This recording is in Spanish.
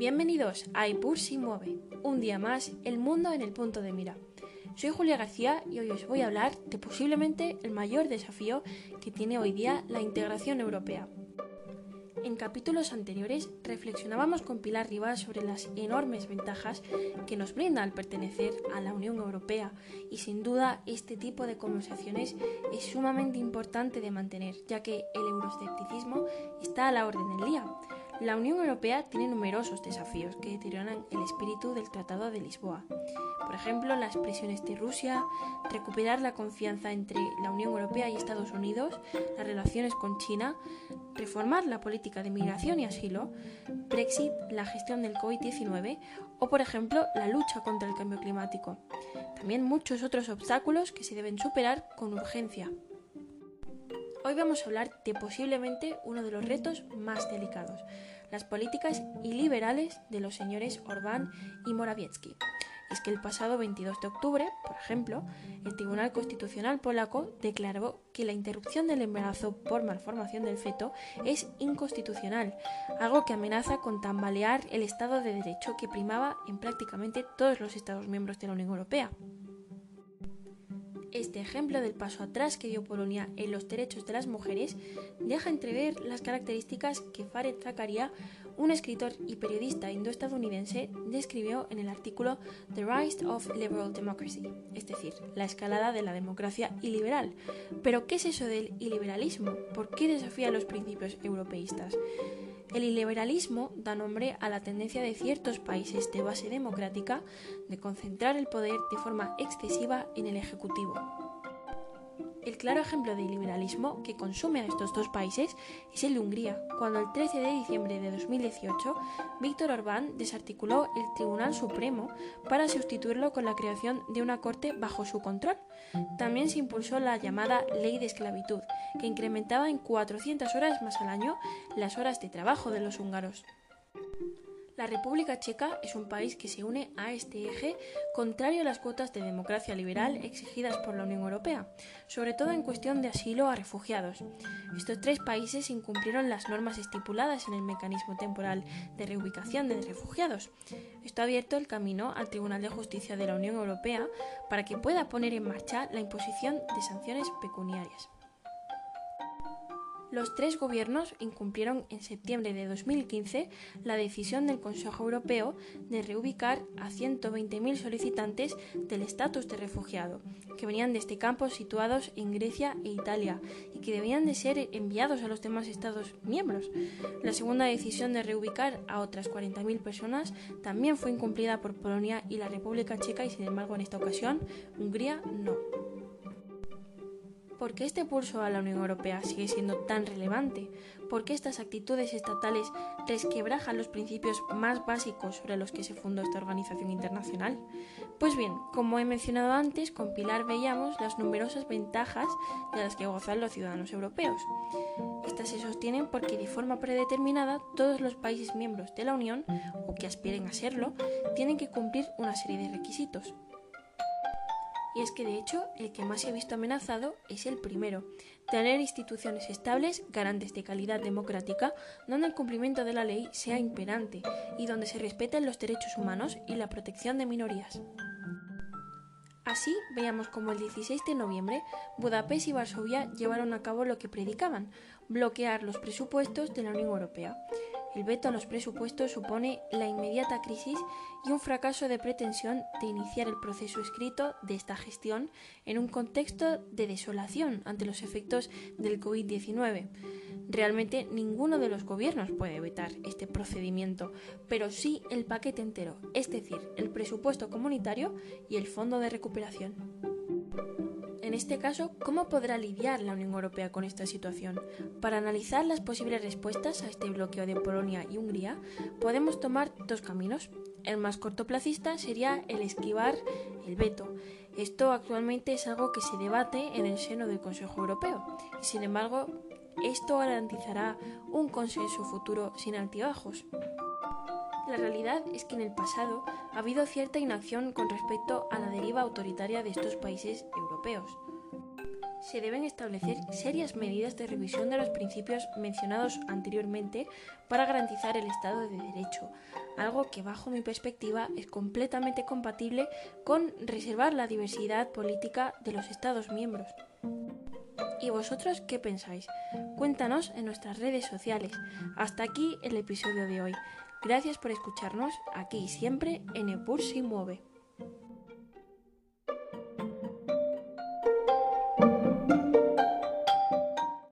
Bienvenidos a IPUR si mueve, un día más, el mundo en el punto de mira. Soy Julia García y hoy os voy a hablar de posiblemente el mayor desafío que tiene hoy día la integración europea. En capítulos anteriores reflexionábamos con Pilar Rivas sobre las enormes ventajas que nos brinda al pertenecer a la Unión Europea y sin duda este tipo de conversaciones es sumamente importante de mantener ya que el euroescepticismo está a la orden del día. La Unión Europea tiene numerosos desafíos que deterioran el espíritu del Tratado de Lisboa. Por ejemplo, las presiones de Rusia, recuperar la confianza entre la Unión Europea y Estados Unidos, las relaciones con China, reformar la política de migración y asilo, Brexit, la gestión del COVID-19 o, por ejemplo, la lucha contra el cambio climático. También muchos otros obstáculos que se deben superar con urgencia. Hoy vamos a hablar de posiblemente uno de los retos más delicados, las políticas iliberales de los señores Orbán y Morawiecki. Es que el pasado 22 de octubre, por ejemplo, el Tribunal Constitucional polaco declaró que la interrupción del embarazo por malformación del feto es inconstitucional, algo que amenaza con tambalear el Estado de Derecho que primaba en prácticamente todos los Estados miembros de la Unión Europea. Este ejemplo del paso atrás que dio Polonia en los derechos de las mujeres deja entrever las características que Fared Zakaria, un escritor y periodista indoestadounidense, describió en el artículo The Rise of Liberal Democracy, es decir, la escalada de la democracia iliberal. Pero, ¿qué es eso del iliberalismo? ¿Por qué desafía los principios europeístas? El iliberalismo da nombre a la tendencia de ciertos países de base democrática de concentrar el poder de forma excesiva en el Ejecutivo. El claro ejemplo de liberalismo que consume a estos dos países es el de Hungría, cuando el 13 de diciembre de 2018 Víctor Orbán desarticuló el Tribunal Supremo para sustituirlo con la creación de una corte bajo su control. También se impulsó la llamada Ley de Esclavitud, que incrementaba en 400 horas más al año las horas de trabajo de los húngaros. La República Checa es un país que se une a este eje contrario a las cuotas de democracia liberal exigidas por la Unión Europea, sobre todo en cuestión de asilo a refugiados. Estos tres países incumplieron las normas estipuladas en el mecanismo temporal de reubicación de refugiados. Esto ha abierto el camino al Tribunal de Justicia de la Unión Europea para que pueda poner en marcha la imposición de sanciones pecuniarias. Los tres gobiernos incumplieron en septiembre de 2015 la decisión del Consejo Europeo de reubicar a 120.000 solicitantes del estatus de refugiado, que venían desde campos situados en Grecia e Italia y que debían de ser enviados a los demás Estados miembros. La segunda decisión de reubicar a otras 40.000 personas también fue incumplida por Polonia y la República Checa y sin embargo en esta ocasión Hungría no. ¿Por qué este pulso a la Unión Europea sigue siendo tan relevante? ¿Por qué estas actitudes estatales resquebrajan los principios más básicos sobre los que se fundó esta organización internacional? Pues bien, como he mencionado antes, con Pilar veíamos las numerosas ventajas de las que gozan los ciudadanos europeos. Estas se sostienen porque de forma predeterminada todos los países miembros de la Unión, o que aspiren a serlo, tienen que cumplir una serie de requisitos y es que de hecho el que más se ha visto amenazado es el primero, tener instituciones estables, garantes de calidad democrática, donde el cumplimiento de la ley sea imperante y donde se respeten los derechos humanos y la protección de minorías. Así veíamos como el 16 de noviembre Budapest y Varsovia llevaron a cabo lo que predicaban, bloquear los presupuestos de la Unión Europea. El veto a los presupuestos supone la inmediata crisis y un fracaso de pretensión de iniciar el proceso escrito de esta gestión en un contexto de desolación ante los efectos del COVID-19. Realmente ninguno de los gobiernos puede vetar este procedimiento, pero sí el paquete entero, es decir, el presupuesto comunitario y el fondo de recuperación. En este caso, ¿cómo podrá lidiar la Unión Europea con esta situación? Para analizar las posibles respuestas a este bloqueo de Polonia y Hungría, podemos tomar dos caminos. El más cortoplacista sería el esquivar el veto. Esto actualmente es algo que se debate en el seno del Consejo Europeo sin embargo esto garantizará un consenso futuro sin altibajos. La realidad es que en el pasado ha habido cierta inacción con respecto a la deriva autoritaria de estos países europeos. se deben establecer serias medidas de revisión de los principios mencionados anteriormente para garantizar el Estado de Derecho, algo que bajo mi perspectiva es completamente compatible con reservar la diversidad política de los Estados miembros. ¿Y vosotros qué pensáis? Cuéntanos en nuestras redes sociales. Hasta aquí el episodio de hoy. Gracias por escucharnos aquí siempre en Epur si mueve.